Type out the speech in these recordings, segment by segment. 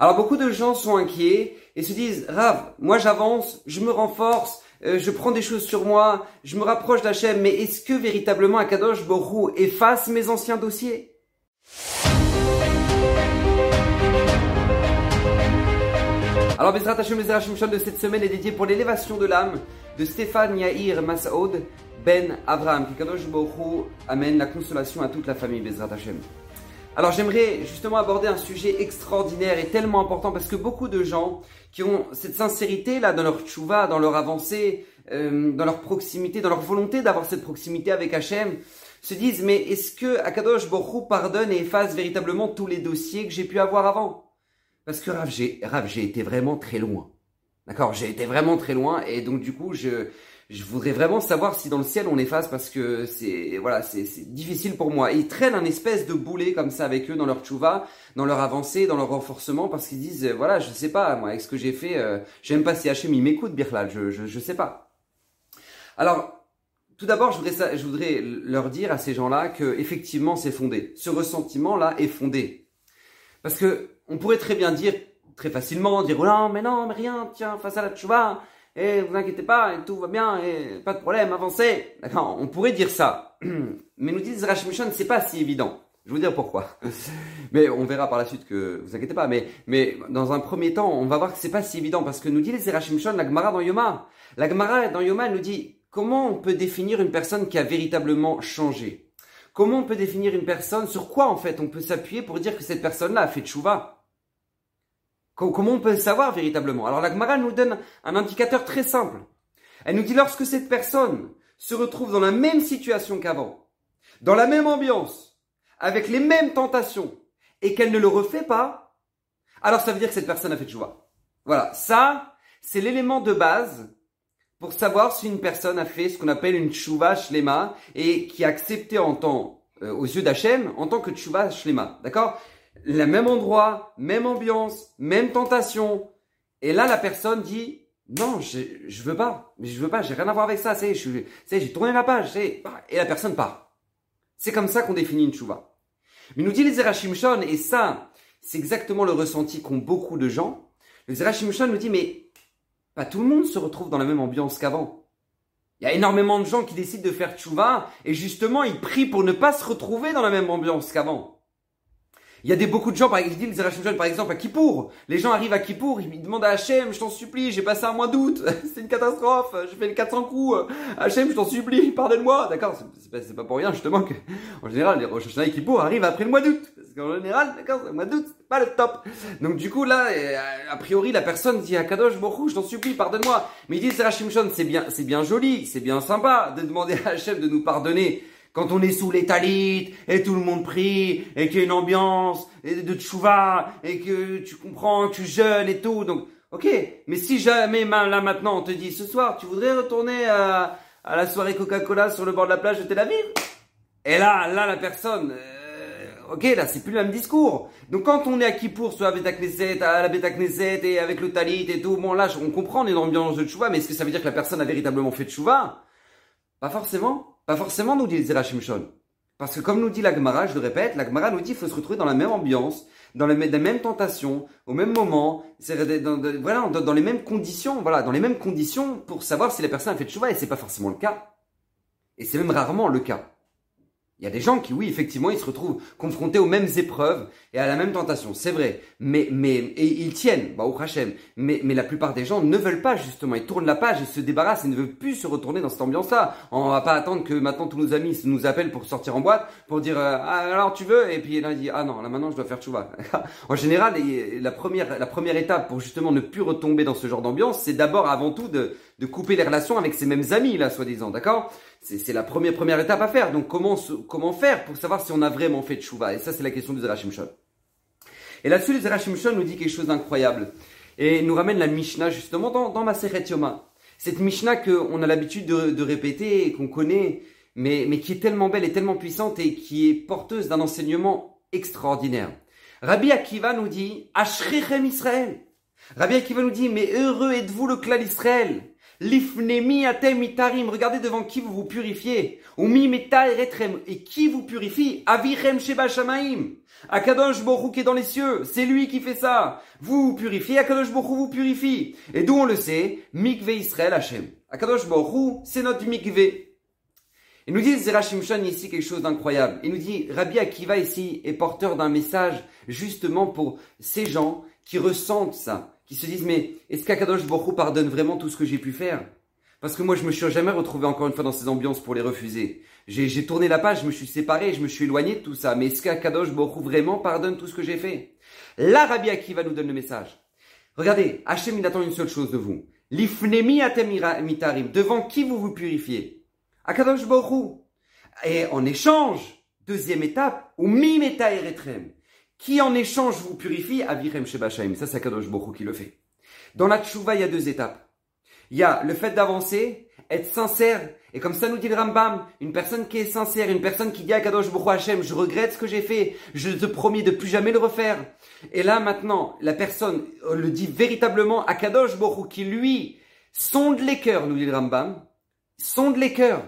Alors beaucoup de gens sont inquiets et se disent, Rav, moi j'avance, je me renforce, euh, je prends des choses sur moi, je me rapproche d'Hachem, mais est-ce que véritablement Akadosh Borou efface mes anciens dossiers? Alors Bezrat Hashem Bezrat Hashem de cette semaine est dédié pour l'élévation de l'âme de Stéphane Yair Masaoud Ben Abraham. Kadosh Borou amène la consolation à toute la famille Bezrat Hashem. Alors j'aimerais justement aborder un sujet extraordinaire et tellement important parce que beaucoup de gens qui ont cette sincérité là dans leur tchouva, dans leur avancée, euh, dans leur proximité, dans leur volonté d'avoir cette proximité avec Hachem, se disent mais est-ce que Akadosh Borou pardonne et efface véritablement tous les dossiers que j'ai pu avoir avant? Parce que Rav, j'ai été vraiment très loin. D'accord? J'ai été vraiment très loin et donc du coup je je voudrais vraiment savoir si dans le ciel on efface parce que c'est voilà c'est difficile pour moi. ils traînent un espèce de boulet comme ça avec eux dans leur tchouva, dans leur avancée, dans leur renforcement parce qu'ils disent voilà je sais pas moi avec ce que j'ai fait, euh, j'aime pas si Hachem il m'écoute Birlal, je, je je sais pas. Alors tout d'abord je voudrais je voudrais leur dire à ces gens-là que effectivement c'est fondé. Ce ressentiment là est fondé parce que on pourrait très bien dire très facilement dire oh non mais non mais rien tiens face à la tchouva et vous inquiétez pas, tout va bien, et pas de problème, avancez. D'accord, on pourrait dire ça. Mais nous disent Rashimshon, c'est pas si évident. Je vais vous dire pourquoi. Mais on verra par la suite que vous inquiétez pas. Mais, mais dans un premier temps, on va voir que c'est pas si évident parce que nous dit les Zerachimshon, la Gemara dans Yoma. La Gemara dans Yoma nous dit comment on peut définir une personne qui a véritablement changé? Comment on peut définir une personne, sur quoi en fait on peut s'appuyer pour dire que cette personne-là a fait tchouva? Comment on peut le savoir véritablement? Alors la Gemara nous donne un indicateur très simple. Elle nous dit lorsque cette personne se retrouve dans la même situation qu'avant, dans la même ambiance, avec les mêmes tentations, et qu'elle ne le refait pas, alors ça veut dire que cette personne a fait de joie. Voilà, ça, c'est l'élément de base pour savoir si une personne a fait ce qu'on appelle une tchouva shlema et qui a accepté en tant, euh, aux yeux d'Hachem, en tant que tchouva shlema. D'accord? Le même endroit, même ambiance, même tentation. Et là, la personne dit, non, je, je veux pas, mais je veux pas, j'ai rien à voir avec ça, c'est, je, j'ai tourné la page, c'est, et la personne part. C'est comme ça qu'on définit une chouva. Mais nous dit les Zerachimshon, et ça, c'est exactement le ressenti qu'ont beaucoup de gens. Le Zerachimshon nous dit, mais pas tout le monde se retrouve dans la même ambiance qu'avant. Il y a énormément de gens qui décident de faire tchouva, et justement, ils prient pour ne pas se retrouver dans la même ambiance qu'avant. Il y a des, beaucoup de gens, par exemple, par exemple, à Kippour. Les gens arrivent à Kippour, ils demandent à Hachem, je t'en supplie, j'ai passé un mois d'août, c'est une catastrophe, j'ai fait les 400 coups, Hachem, je t'en supplie, pardonne-moi. D'accord, c'est pas, pour rien, justement, que, en général, les Rosh Hashanah Kippour arrivent après le mois d'août. Parce qu'en général, d'accord, le mois d'août, c'est pas le top. Donc, du coup, là, euh, a priori, la personne dit à Kadosh Borou, je t'en supplie, pardonne-moi. Mais il dit, c'est bien, c'est bien joli, c'est bien sympa de demander à Hachem de nous pardonner quand on est sous les talites et tout le monde prie et qu'il y a une ambiance de tchouva et que tu comprends, tu jeûnes et tout. Donc, ok. Mais si jamais là maintenant on te dit ce soir tu voudrais retourner à, à la soirée Coca-Cola sur le bord de la plage de Tel Aviv? Et là, là la personne, euh, ok, là c'est plus le même discours. Donc quand on est à Kippour soit à Beta Knesset, à la Beta Knesset et avec le talit et tout, bon là on comprend une ambiance de tchouva, mais est-ce que ça veut dire que la personne a véritablement fait tchouva Pas forcément. Pas forcément, nous dit Zerachim Shon. Parce que comme nous dit la Gemara, je le répète, la Gemara nous dit qu'il faut se retrouver dans la même ambiance, dans les, mêmes tentations, au même moment, dans, voilà, dans, les mêmes conditions, voilà, dans les mêmes conditions pour savoir si la personne a fait de chouva, et c'est pas forcément le cas. Et c'est même rarement le cas. Il y a des gens qui, oui, effectivement, ils se retrouvent confrontés aux mêmes épreuves et à la même tentation. C'est vrai. Mais, mais, et ils tiennent, bah, au Hachem. Mais, mais la plupart des gens ne veulent pas, justement. Ils tournent la page, ils se débarrassent, ils ne veulent plus se retourner dans cette ambiance-là. On va pas attendre que maintenant tous nos amis nous appellent pour sortir en boîte, pour dire, euh, ah, alors tu veux? Et puis là, il dit, ah non, là maintenant je dois faire chouva. en général, la première, la première étape pour justement ne plus retomber dans ce genre d'ambiance, c'est d'abord, avant tout, de, de couper les relations avec ses mêmes amis, là, soi-disant. D'accord? C'est la première, première étape à faire. Donc comment, comment faire pour savoir si on a vraiment fait tchouva Et ça, c'est la question du Zerachim Shon. Et là-dessus, le Zerachim Shon nous dit quelque chose d'incroyable. Et nous ramène la Mishnah justement dans, dans Maseret Yoma. Cette Mishnah qu'on a l'habitude de, répéter qu'on connaît, mais, mais qui est tellement belle et tellement puissante et qui est porteuse d'un enseignement extraordinaire. Rabbi Akiva nous dit, Ashrechem Israël. Rabbi Akiva nous dit, mais heureux êtes-vous le clan d'Israël Lifnemi atem itarim, regardez devant qui vous vous purifiez. Meta eretrem, et qui vous purifie? Avirem sheba shamaim. Akadosh Borou qui est dans les cieux, c'est lui qui fait ça. Vous vous purifiez, Akadosh Borou vous purifie. Et d'où on le sait? Mikve Israël Hashem. Akadosh Borou, c'est notre mikve. Il nous dit Zerachimshon ici quelque chose d'incroyable. Il nous dit Rabbi Akiva ici est porteur d'un message justement pour ces gens qui ressentent ça, qui se disent mais est-ce qu'Akadosh Borou pardonne vraiment tout ce que j'ai pu faire? Parce que moi je me suis jamais retrouvé encore une fois dans ces ambiances pour les refuser. J'ai tourné la page, je me suis séparé, je me suis éloigné de tout ça. Mais est-ce qu'Akadosh Borou vraiment pardonne tout ce que j'ai fait? Là Rabbi Akiva nous donne le message. Regardez, Hachem il attend une seule chose de vous. L'ifnemi mitarim, devant qui vous vous purifiez? Akadosh Borou. Et en échange, deuxième étape, ou mimeta eretrem. Qui en échange vous purifie Avirem Shebashaim. Ça, c'est Akadosh Borou qui le fait. Dans la tchouva, il y a deux étapes. Il y a le fait d'avancer, être sincère, et comme ça nous dit le Rambam, une personne qui est sincère, une personne qui dit à Kadosh Borou Hashem, je regrette ce que j'ai fait, je te promets de plus jamais le refaire. Et là maintenant, la personne le dit véritablement à Kadosh Borou qui lui sonde les cœurs, nous dit le Rambam, sonde les cœurs.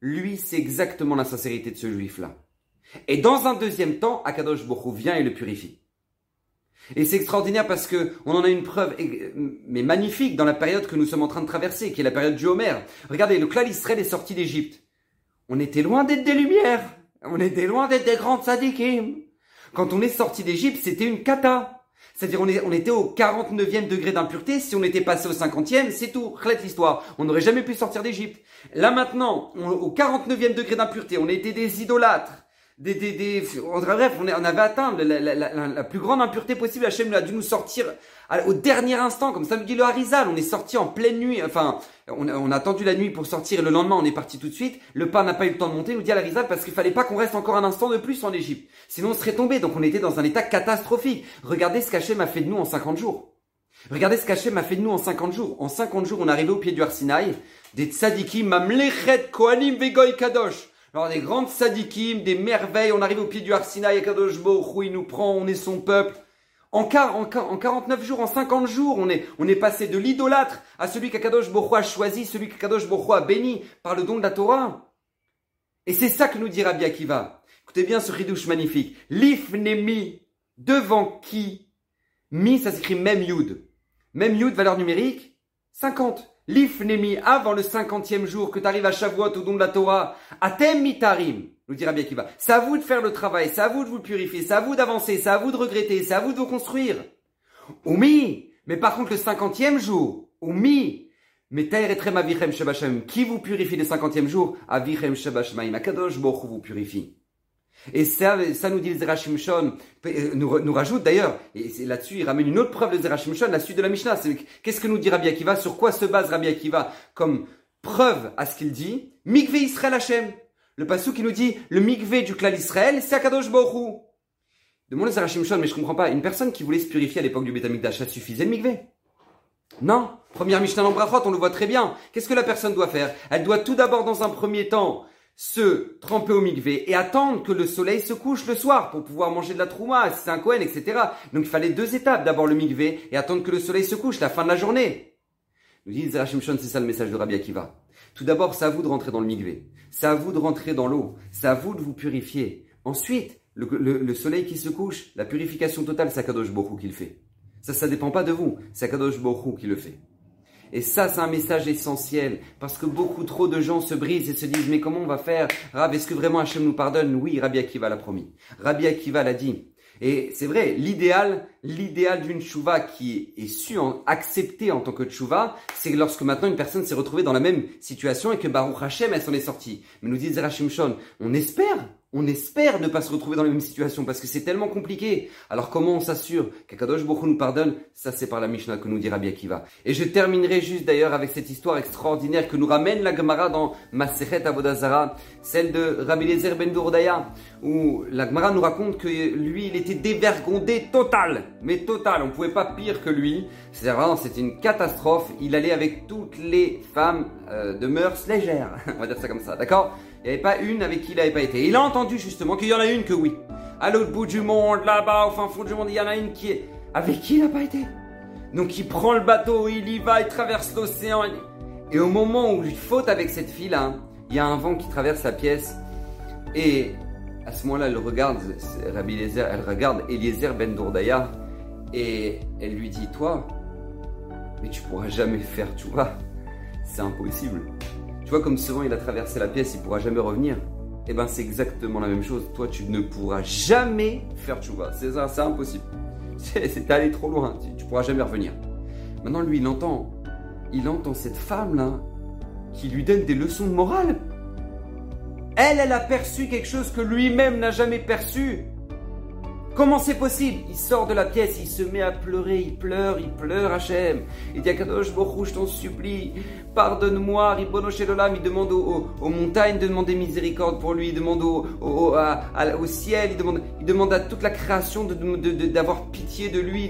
Lui, c'est exactement la sincérité de ce juif-là. Et dans un deuxième temps, Akadosh Bokhu vient et le purifie. Et c'est extraordinaire parce que on en a une preuve, mais magnifique, dans la période que nous sommes en train de traverser, qui est la période du Homer. Regardez, le clan Israël est sorti d'Égypte. On était loin d'être des lumières. On était loin d'être des grands tzadikim. Quand on est sorti d'Égypte, c'était une kata. C'est-à-dire on, était au 49e degré d'impureté, si on était passé au 50e, c'est tout, relève l'histoire. On n'aurait jamais pu sortir d'Égypte. Là maintenant, au 49e degré d'impureté, on était des idolâtres. Des, des, des, bref, on, avait atteint la, la, la, la, plus grande impureté possible. Hachem a dû nous sortir au dernier instant, comme ça nous dit le Harizal. On est sorti en pleine nuit. Enfin, on, on, a attendu la nuit pour sortir. Le lendemain, on est parti tout de suite. Le pain n'a pas eu le temps de monter, nous dit Harizal, parce qu'il fallait pas qu'on reste encore un instant de plus en Égypte. Sinon, on serait tombé. Donc, on était dans un état catastrophique. Regardez ce qu'Hachem a fait de nous en 50 jours. Regardez ce qu'Hachem a fait de nous en 50 jours. En 50 jours, on est arrivé au pied du Arsinaï. Des tzadikim, mamlechet, kohanim, vegoy, kadosh. Alors des grandes tzadikim, des merveilles. On arrive au pied du Arsinaï, Kadosh Bo, il nous prend, on est son peuple. En, en, 49 jours, en 50 jours, on est, passé de l'idolâtre à celui qu'Akadosh Borro a choisi, celui qu'Akadosh Borro a béni par le don de la Torah. Et c'est ça que nous dit Rabbi Akiva. Écoutez bien ce ridouche magnifique. L'ifnemi, devant qui? Mi, ça s'écrit même Yud. Même Yud, valeur numérique, 50. L'ifnemi, avant le cinquantième jour, que tu arrives à Shavuot au don de la Torah, atem mitarim, nous dira bien va. C'est à vous de faire le travail, c'est à vous de vous purifier, c'est à vous d'avancer, c'est à vous de regretter, c'est à vous de vous construire. Oumi, mais par contre le cinquantième jour, Oumi, mais avichem shabashem, qui vous purifie le cinquantième jour, avichem shabashmaim, akadosh bochu vous purifie. Et ça, ça nous dit le Zerachim Shon, euh, nous, nous rajoute d'ailleurs, et là-dessus il ramène une autre preuve de Zerachim Shon, la suite de la Mishnah. Qu'est-ce que nous dit Rabbi Akiva? Sur quoi se base Rabbi Akiva comme preuve à ce qu'il dit? Mikve Israël Hashem. Le passou qui nous dit le mikve du clan Israël, c'est Akadosh Borou. Demande le Zerachim Shon, mais je comprends pas. Une personne qui voulait se purifier à l'époque du Betamikdash, ça suffisait le mikve Non? Première Mishnah en on le voit très bien. Qu'est-ce que la personne doit faire? Elle doit tout d'abord, dans un premier temps, se tremper au mikvé et attendre que le soleil se couche le soir pour pouvoir manger de la trouma, si c'est un Kohen, etc. Donc il fallait deux étapes. D'abord le mikvé et attendre que le soleil se couche, la fin de la journée. Nous dit Zerachim Shon, c'est ça le message de Rabbi Akiva. Tout d'abord, c'est à vous de rentrer dans le mikvé. C'est à vous de rentrer dans l'eau. C'est à vous de vous purifier. Ensuite, le, soleil qui se couche, la purification totale, c'est Akadosh Borou qui le fait. Ça, ça dépend pas de vous. C'est Akadosh Borou qui le fait. Et ça, c'est un message essentiel, parce que beaucoup trop de gens se brisent et se disent, mais comment on va faire? Rab, est-ce que vraiment Hachem nous pardonne? Oui, Rabbi Akiva l'a promis. Rabbi Akiva l'a dit. Et c'est vrai, l'idéal, l'idéal d'une chouva qui est su en, acceptée en tant que chouva, c'est lorsque maintenant une personne s'est retrouvée dans la même situation et que Baruch Hashem, elle s'en est sortie. Mais nous dit Zerachim Shon, on espère on espère ne pas se retrouver dans la même situation parce que c'est tellement compliqué. Alors comment on s'assure qu'Akadosh Baruch nous pardonne? Ça c'est par la Mishnah que nous dit Rabbi Akiva. Et je terminerai juste d'ailleurs avec cette histoire extraordinaire que nous ramène la Gemara dans Masechet Avodazara, celle de Rabbi Lezer ben Dourdaya, où la Gemara nous raconte que lui il était dévergondé total, mais total, on pouvait pas pire que lui. C'est vraiment c'était une catastrophe. Il allait avec toutes les femmes euh, de mœurs légères, on va dire ça comme ça, d'accord? Il n'y avait pas une avec qui il n'avait pas été. il a entendu justement qu'il y en a une que oui. À l'autre bout du monde, là-bas, au fin fond du monde, il y en a une qui est avec qui il n'a pas été. Donc il prend le bateau, il y va, il traverse l'océan. Et au moment où il faute avec cette fille-là, il y a un vent qui traverse la pièce. Et à ce moment-là, elle regarde Eliezer, elle regarde Eliezer ben Dourdaya et elle lui dit Toi, mais tu pourras jamais faire, tu vois, c'est impossible. Tu vois, comme ce vent il a traversé la pièce, il pourra jamais revenir. Eh ben c'est exactement la même chose. Toi, tu ne pourras jamais faire vois. C'est ça, c'est impossible. C'est allé trop loin. Tu, tu pourras jamais revenir. Maintenant, lui, il entend, il entend cette femme là qui lui donne des leçons de morale. Elle, elle a perçu quelque chose que lui-même n'a jamais perçu. Comment c'est possible? Il sort de la pièce, il se met à pleurer, il pleure, il pleure Hachem. Il dit à Kadosh Borou, je t'en supplie, pardonne-moi, Ribono Shelolam. Il demande aux, montagnes de demander miséricorde pour lui, il demande au, au, ciel, il demande, à toute la création d'avoir pitié de lui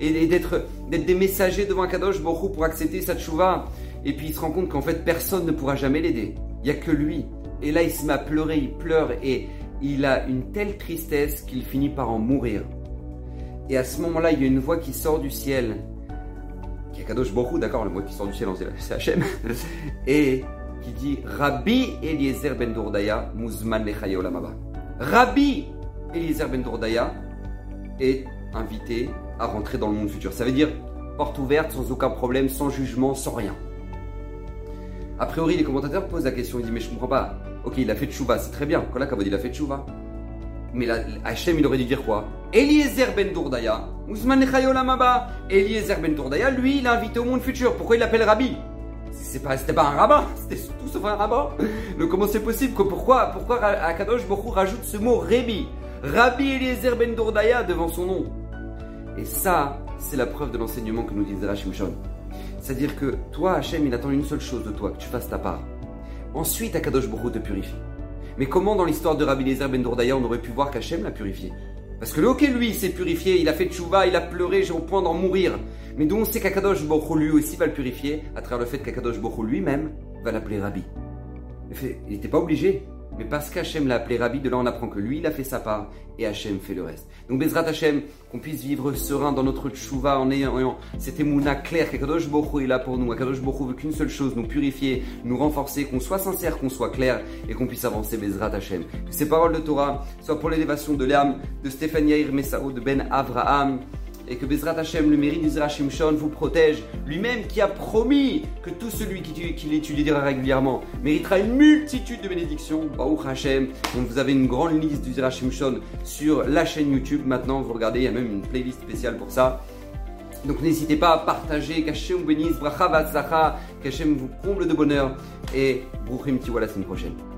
et, d'être des messagers devant Kadosh Borou pour accepter sa tchouva. Et puis il se rend compte qu'en fait personne ne pourra jamais l'aider. Il n'y a que lui. Et là il se met à pleurer, il pleure et il a une telle tristesse qu'il finit par en mourir. Et à ce moment-là, il y a une voix qui sort du ciel, Kadosh beaucoup, d'accord, le voix qui sort du ciel, c'est Hachem, et qui dit Rabbi Eliezer ben Dourdaya, Muzman Olamaba. Rabbi Eliezer ben Dourdaya est invité à rentrer dans le monde futur. Ça veut dire porte ouverte, sans aucun problème, sans jugement, sans rien. A priori, les commentateurs posent la question, ils disent mais je comprends pas. Ok, il a fait tchouva, c'est très bien. Quand la il a fait tchouva. Mais la, Hachem, il aurait dû dire quoi? Eliezer ben Dourdaya, Ousmane Lamaba. Eliezer ben Dourdaya, lui, il a invité au monde futur. Pourquoi il l'appelle Rabbi? C'était pas un rabbin, c'était tout sauf un rabbin. Donc comment c'est possible Pourquoi, pourquoi Akadosh Bokhu rajoute ce mot Rabbi Rabbi Eliezer ben Dourdaya devant son nom. Et ça, c'est la preuve de l'enseignement que nous dit Zerachim Shon. C'est-à-dire que toi, Hachem, il attend une seule chose de toi, que tu fasses ta part. Ensuite, Akadosh Baruch te purifie. Mais comment dans l'histoire de Rabbi Lezer Ben Dourdaya, on aurait pu voir qu'Hachem l'a purifié? Parce que le ok, lui, s'est purifié, il a fait tchouva, il a pleuré, j'ai au point d'en mourir. Mais d'où on sait qu'Akadosh Baruch lui aussi va le purifier, à travers le fait qu'Akadosh Baruch lui-même va l'appeler Rabbi. Il n'était pas obligé. Mais parce qu'Hachem l'a appelé Rabbi, de là on apprend que lui, il a fait sa part et Hachem fait le reste. Donc Bezrat Hachem, qu'on puisse vivre serein dans notre tchouva en ayant, cette émouna claire qu'Akadosh Bokhu est là pour nous. Akadosh Bokhu veut qu'une seule chose, nous purifier, nous renforcer, qu'on soit sincère, qu'on soit clair et qu'on puisse avancer Bezrat Hachem. Que ces paroles de Torah soient pour l'élévation de l'âme de Stéphanie Yair Messao, de Ben Avraham, et que Bezrat Hashem, le mérite d'Isra Shimshon, vous protège, lui-même qui a promis que tout celui qui, l'étudiera régulièrement méritera une multitude de bénédictions. Baruch Hashem, donc vous avez une grande liste d'Isra Shimshon sur la chaîne YouTube. Maintenant, vous regardez, il y a même une playlist spéciale pour ça. Donc n'hésitez pas à partager, qu'Hachem vous bénisse, bracha qu'Hachem vous comble de bonheur et Bruchim Tiwa la semaine prochaine.